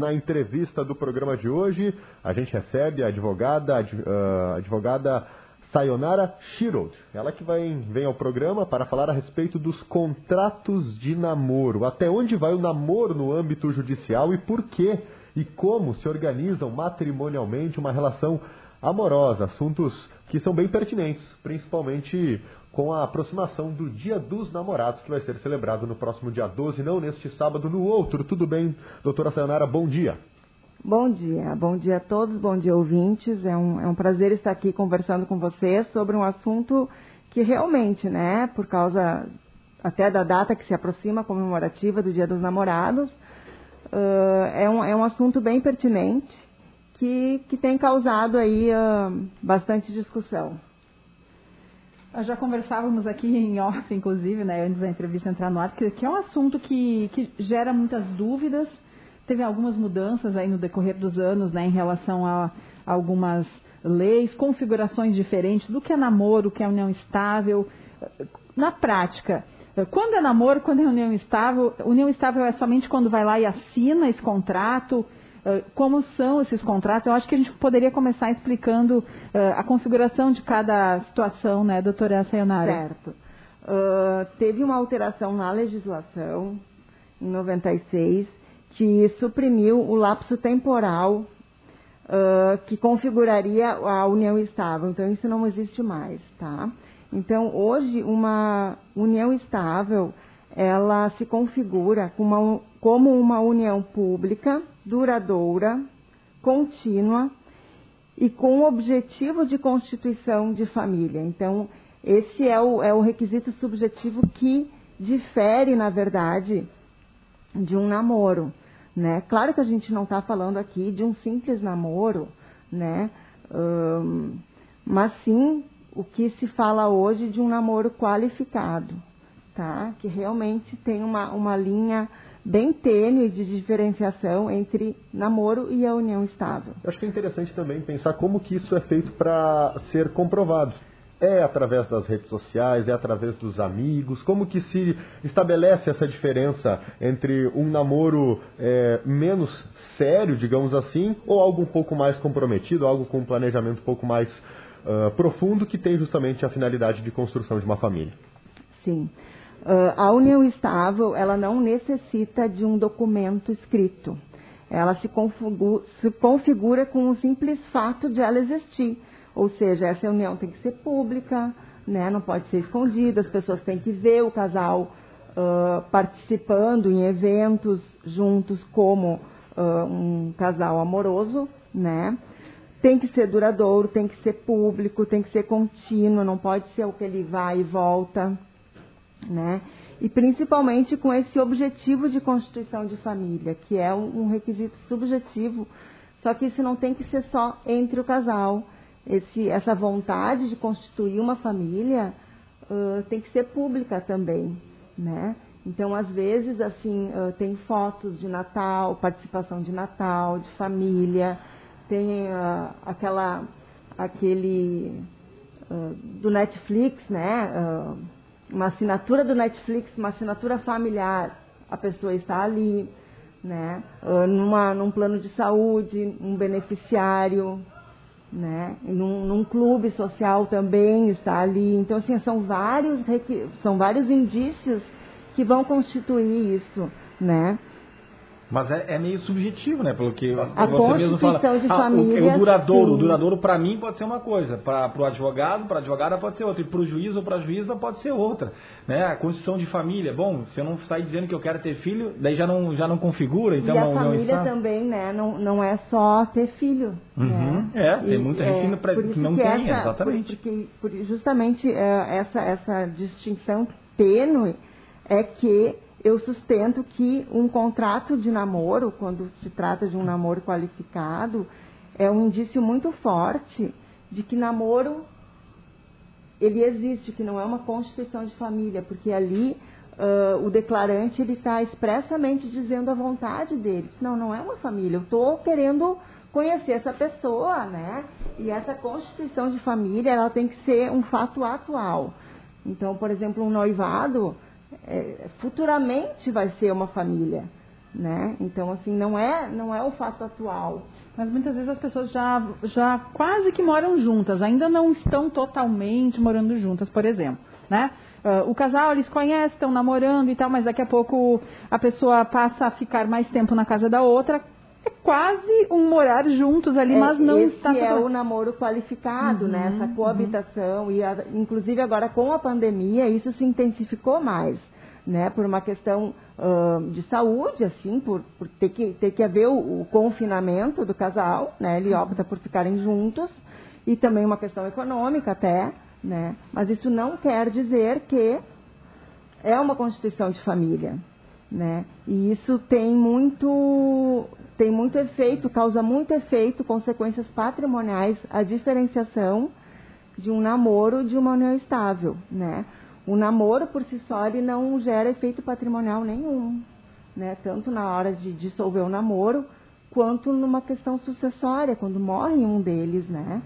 na entrevista do programa de hoje, a gente recebe a advogada, a advogada Sayonara Shirold. Ela que vem ao programa para falar a respeito dos contratos de namoro. Até onde vai o namoro no âmbito judicial e por que e como se organizam matrimonialmente uma relação amorosa. Assuntos que são bem pertinentes, principalmente com a aproximação do Dia dos Namorados, que vai ser celebrado no próximo dia 12, não neste sábado, no outro. Tudo bem, doutora Sayonara? Bom dia. Bom dia, bom dia a todos, bom dia ouvintes. É um, é um prazer estar aqui conversando com vocês sobre um assunto que realmente, né, por causa até da data que se aproxima comemorativa do Dia dos Namorados, uh, é, um, é um assunto bem pertinente que, que tem causado aí uh, bastante discussão. Nós já conversávamos aqui em off, inclusive, né, antes da entrevista entrar no ar, que, que é um assunto que, que gera muitas dúvidas, teve algumas mudanças aí no decorrer dos anos, né, em relação a, a algumas leis, configurações diferentes do que é namoro, o que é união estável. Na prática, quando é namoro, quando é união estável, união estável é somente quando vai lá e assina esse contrato, como são esses contratos. Eu acho que a gente poderia começar explicando uh, a configuração de cada situação, né, doutora Sayonara? Certo. Uh, teve uma alteração na legislação, em 96, que suprimiu o lapso temporal uh, que configuraria a união estável. Então, isso não existe mais, tá? Então, hoje, uma união estável, ela se configura como uma, como uma união pública, duradoura, contínua e com o objetivo de constituição de família. Então, esse é o, é o requisito subjetivo que difere, na verdade, de um namoro. Né? Claro que a gente não está falando aqui de um simples namoro, né? Um, mas sim o que se fala hoje de um namoro qualificado, tá? que realmente tem uma, uma linha bem tênue de diferenciação entre namoro e a união estável. Eu acho que é interessante também pensar como que isso é feito para ser comprovado. É através das redes sociais, é através dos amigos? Como que se estabelece essa diferença entre um namoro é, menos sério, digamos assim, ou algo um pouco mais comprometido, algo com um planejamento um pouco mais uh, profundo que tem justamente a finalidade de construção de uma família? Sim. Uh, a união estável, ela não necessita de um documento escrito. Ela se configura, se configura com o simples fato de ela existir. Ou seja, essa união tem que ser pública, né? não pode ser escondida, as pessoas têm que ver o casal uh, participando em eventos juntos como uh, um casal amoroso, né? Tem que ser duradouro, tem que ser público, tem que ser contínuo, não pode ser o que ele vai e volta né? E principalmente com esse objetivo de constituição de família, que é um, requisito subjetivo, só que isso não tem que ser só entre o casal. Esse, essa vontade de constituir uma família uh, tem que ser pública também, né? Então, às vezes, assim, uh, tem fotos de Natal, participação de Natal, de família, tem uh, aquela, aquele do Netflix, né? Uma assinatura do Netflix, uma assinatura familiar, a pessoa está ali, né? Ah, numa, num plano de saúde, um beneficiário, né? Num, num, clube social também está ali. Então, assim, são vários, são vários indícios que vão constituir isso, né? Mas é, é, meio subjetivo, né? Pelo que a você mesmo fala. De ah, família, o, o duradouro, sim. o duradouro para mim pode ser uma coisa, para o advogado, para advogada pode ser outra, e para o juiz ou para a juíza pode ser outra, né? A constituição de família, bom, se eu não sair dizendo que eu quero ter filho, daí já não já não configura, então e a não, família não também, né? Não, não é só ter filho. Uhum. Né? É, tem muita e, gente é, que não que tem, essa, exatamente. Por, porque, por, justamente é, essa essa distinção tênue é que eu sustento que um contrato de namoro, quando se trata de um namoro qualificado, é um indício muito forte de que namoro ele existe, que não é uma constituição de família, porque ali uh, o declarante ele está expressamente dizendo a vontade dele. Não, não é uma família. Eu estou querendo conhecer essa pessoa, né? E essa constituição de família ela tem que ser um fato atual. Então, por exemplo, um noivado é, futuramente vai ser uma família. né? Então assim não é não é o fato atual. Mas muitas vezes as pessoas já já quase que moram juntas, ainda não estão totalmente morando juntas, por exemplo, né? Uh, o casal eles conhecem, estão namorando e tal, mas daqui a pouco a pessoa passa a ficar mais tempo na casa da outra, é quase um morar juntos ali, É, mas não esse está é o namoro qualificado, Uhum, né? Essa coabitação e a- inclusive agora com a pandemia isso se intensificou mais, né? Por uma questão ãh, de saúde, assim, por, por ter que ter que haver o, o confinamento do casal, né? Ele opta por ficarem juntos e também uma questão econômica até, né? Mas isso não quer dizer que é uma constituição de família, né? E isso tem muito tem muito efeito, causa muito efeito, consequências patrimoniais, a diferenciação de um namoro de uma união estável, né? O namoro por si só ele não gera efeito patrimonial nenhum, né? Tanto na hora de dissolver o namoro quanto numa questão sucessória, quando morre um deles, né?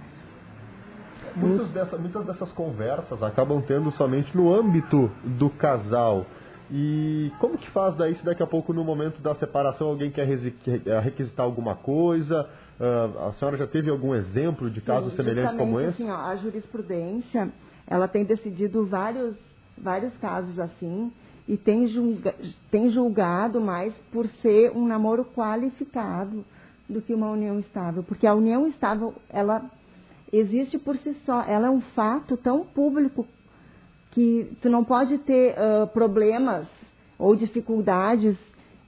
Muitas, dessa- muitas dessas conversas acabam tendo somente no âmbito do casal. E como que faz daí se daqui a pouco no momento da separação alguém quer requisitar alguma coisa? Ah, a senhora já teve algum exemplo de caso Sim, semelhante como esse? Assim, ó, a jurisprudência, ela tem decidido vários, vários casos assim e tem, julga, tem julgado mais por ser um namoro qualificado do que uma união estável, porque a união estável, ela existe por si só, ela é um fato tão público que tu não pode ter ah, problemas ou dificuldades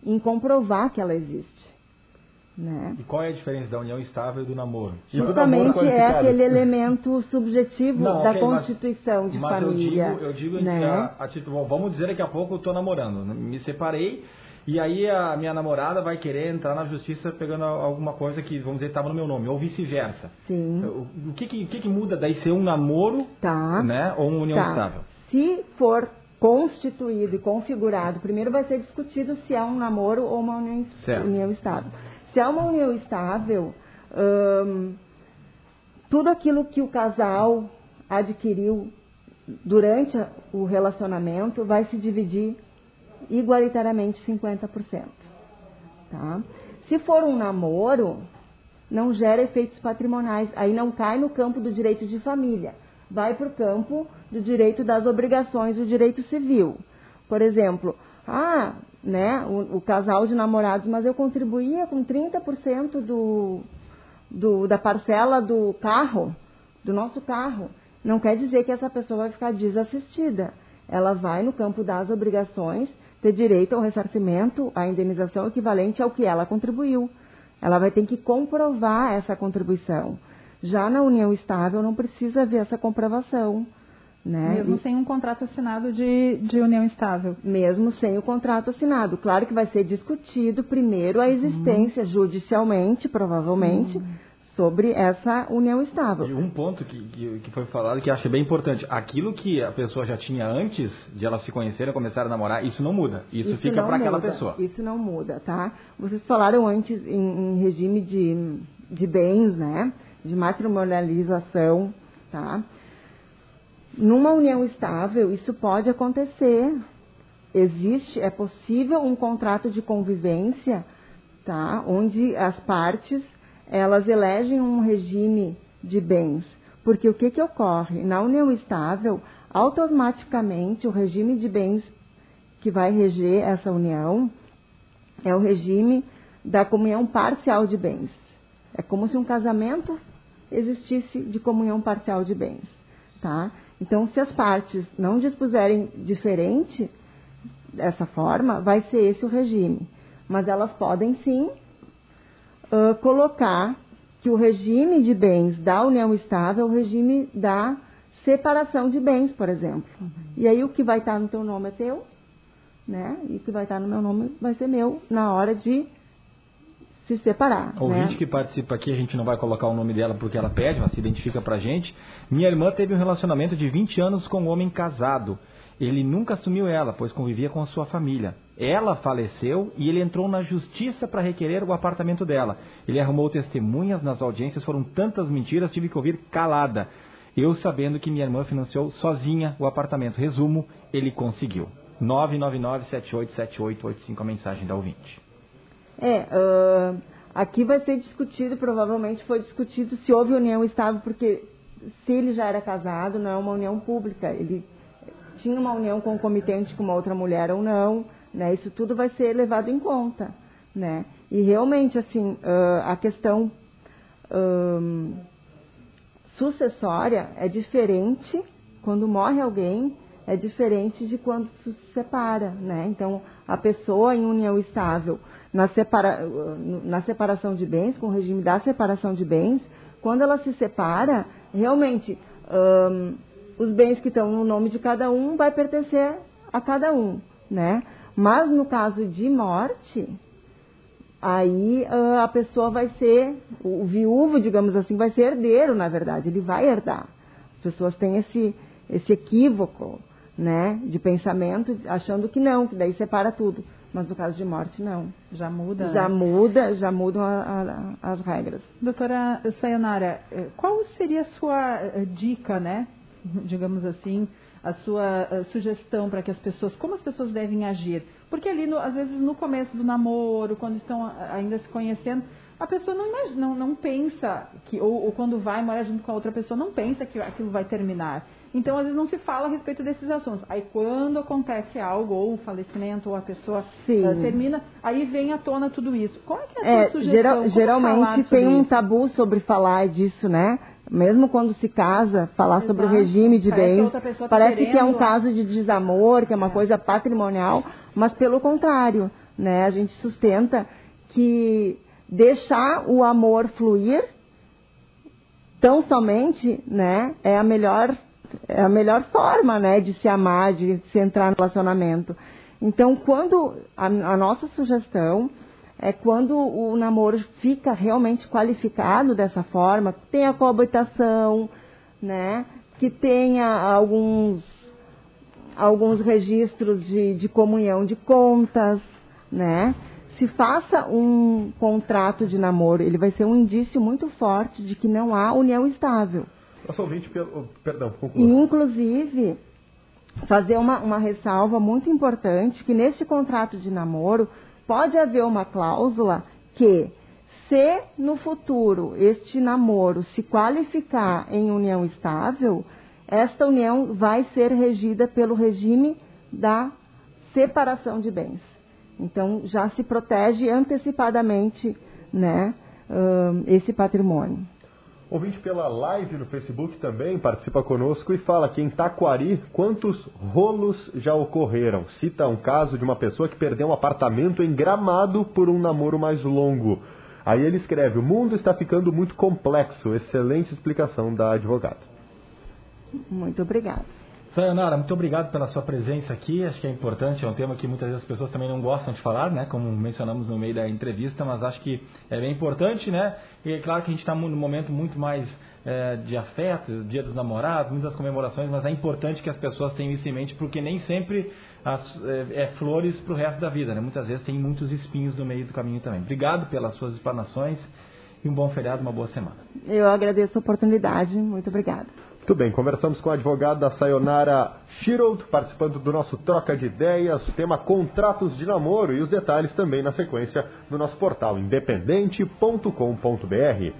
em comprovar que ela existe, né? E qual é a diferença da união estável e do namoro? E do namoro Justamente é aquele elemento subjetivo Não, da ok, mas- constituição de mas família. eu digo, eu digo né? a, a título, bom, vamos dizer daqui a pouco eu estou namorando, me separei e aí a minha namorada vai querer entrar na justiça pegando alguma coisa que, vamos dizer, estava no meu nome, ou vice-versa. Sim, O, o que, que, o que que muda daí ser um namoro, tá. né, ou uma união tá. estável? Se for constituído e configurado, primeiro vai ser discutido se é um namoro ou uma união, união estável. Se é uma união estável, hum, tudo aquilo que o casal adquiriu durante o relacionamento vai se dividir igualitariamente 50%. Tá? Se for um namoro, não gera efeitos patrimoniais, aí não cai no campo do direito de família, vai para o campo do direito das obrigações, do direito civil. Por exemplo, ah, né, o, o casal de namorados, mas eu contribuía com 30% do, do, da parcela do carro, do nosso carro. Não quer dizer que essa pessoa vai ficar desassistida. Ela vai no campo das obrigações ter direito ao ressarcimento, à indenização equivalente ao que ela contribuiu. Ela vai ter que comprovar essa contribuição. Já na união estável não precisa haver essa comprovação. Né? Mesmo E- sem um contrato assinado de, de união estável. mesmo sem o contrato assinado. Claro que vai ser discutido primeiro a existência, judicialmente, provavelmente, sobre essa união E estável. um ponto que, que, que foi falado que eu achei bem importante, aquilo que a pessoa já tinha antes de elas se conhecerem, começar a namorar, isso não muda, isso, fica não para aquela pessoa. Isso não muda, tá? Vocês falaram antes em, em regime de, de bens, né? De matrimonialização, tá? Numa união estável, isso pode acontecer. Existe, é possível um contrato de convivência, tá? Onde as partes, elas elegem um regime de bens. Porque o que que ocorre? Na união estável, automaticamente o regime de bens que vai reger essa união é o regime da comunhão parcial de bens. É como se um casamento existisse de comunhão parcial de bens, tá? Então, se as partes não dispuserem diferente dessa forma, vai ser esse o regime. Mas elas podem sim ãh, colocar que o regime de bens da união estável é o regime da separação de bens, por exemplo. E aí o que vai estar no teu nome é teu, né? E o que vai estar no meu nome vai ser meu na hora de se separar. Ouvinte né? que participa aqui, a gente não vai colocar o nome dela porque ela pede, mas se identifica pra gente. Minha irmã teve um relacionamento de 20 anos com um homem casado. Ele nunca assumiu ela, pois convivia com a sua família. Ela faleceu e ele entrou na justiça para requerer o apartamento dela. Ele arrumou testemunhas nas audiências, foram tantas mentiras, tive que ouvir calada. Eu sabendo que minha irmã financiou sozinha o apartamento. Resumo, ele conseguiu. 999-787885, a mensagem da ouvinte. É, uh, aqui vai ser discutido, provavelmente foi discutido se houve união estável, porque se ele já era casado, não é uma união pública. Ele tinha uma união concomitante com uma outra mulher ou não, né? Isso tudo vai ser levado em conta, né? E realmente, assim, uh, a questão um, sucessória é diferente quando morre alguém, é diferente de quando se separa, né? Então, a pessoa em união estável, na, separa, na separação de bens, com o regime da separação de bens, quando ela se separa, realmente, os bens que estão no nome de cada um vai pertencer a cada um, né? Mas no caso de morte, aí a pessoa vai ser, o viúvo, digamos assim, vai ser herdeiro, na verdade, ele vai herdar. As pessoas têm esse, esse equívoco, né, de pensamento, achando que não, que daí separa tudo. Mas no caso de morte, não. Já muda? Já né? muda, já mudam a, a, as regras. Doutora Sayonara, eh, qual seria a sua eh, dica, né, digamos assim, a sua a sugestão para que as pessoas, como as pessoas devem agir? Porque ali, no, às vezes, no começo do namoro, quando estão ainda se conhecendo, a pessoa não, imagina, não, não pensa que, ou, ou, quando vai morar junto com a outra pessoa, não pensa que aquilo vai terminar. Então, às vezes, não se fala a respeito desses assuntos. Aí, quando acontece algo, ou o falecimento, ou a pessoa uh, termina, aí vem à tona tudo isso. Qual é, que é a é, sugestão? Geral, geralmente tem um tabu sobre falar disso, né? mesmo quando se casa, falar Exato. sobre o regime de bens, tá parece que é um caso de desamor, que é uma é. coisa patrimonial, mas pelo contrário, né? A gente sustenta que deixar o amor fluir tão somente, né, é a melhor é a melhor forma, né, de se amar, de se entrar no relacionamento. Então, quando a, a nossa sugestão é quando o namoro fica realmente qualificado dessa forma, tem a coabitação, né? Que tenha alguns, alguns registros de, de comunhão de contas, né? Se faça um contrato de namoro, ele vai ser um indício muito forte de que não há união estável. Nosso ouvinte, perdão, conclua. E, inclusive, fazer uma, uma ressalva muito importante, que nesse contrato de namoro, pode haver uma cláusula que, se no futuro este namoro se qualificar em união estável, esta união vai ser regida pelo regime da separação de bens. Então, já se protege antecipadamente né, esse patrimônio. Ouvinte pela live no Facebook também participa conosco e fala que em Taquari, quantos rolos já ocorreram? Cita um caso de uma pessoa que perdeu um apartamento em Gramado por um namoro mais longo. Aí ele escreve: O mundo está ficando muito complexo. Excelente explicação da advogada. Muito obrigada. Sayonara, muito obrigado pela sua presença aqui. Acho que é importante, é um tema que muitas vezes as pessoas também não gostam de falar, né? Como mencionamos no meio da entrevista, mas acho que é bem importante, né? E é claro que a gente está num momento muito mais é, de afeto, dia dos namorados, muitas comemorações, mas é importante que as pessoas tenham isso em mente, porque nem sempre as, é, é flores para o resto da vida, né? Muitas vezes tem muitos espinhos no meio do caminho também. Obrigado pelas suas explanações e um bom feriado, uma boa semana. Eu agradeço a oportunidade. Muito obrigada. Muito bem, conversamos com a advogada Sayonara Shirold, participando do nosso Troca de Ideias, tema Contratos de Namoro e os detalhes também na sequência no nosso portal independente.com.br.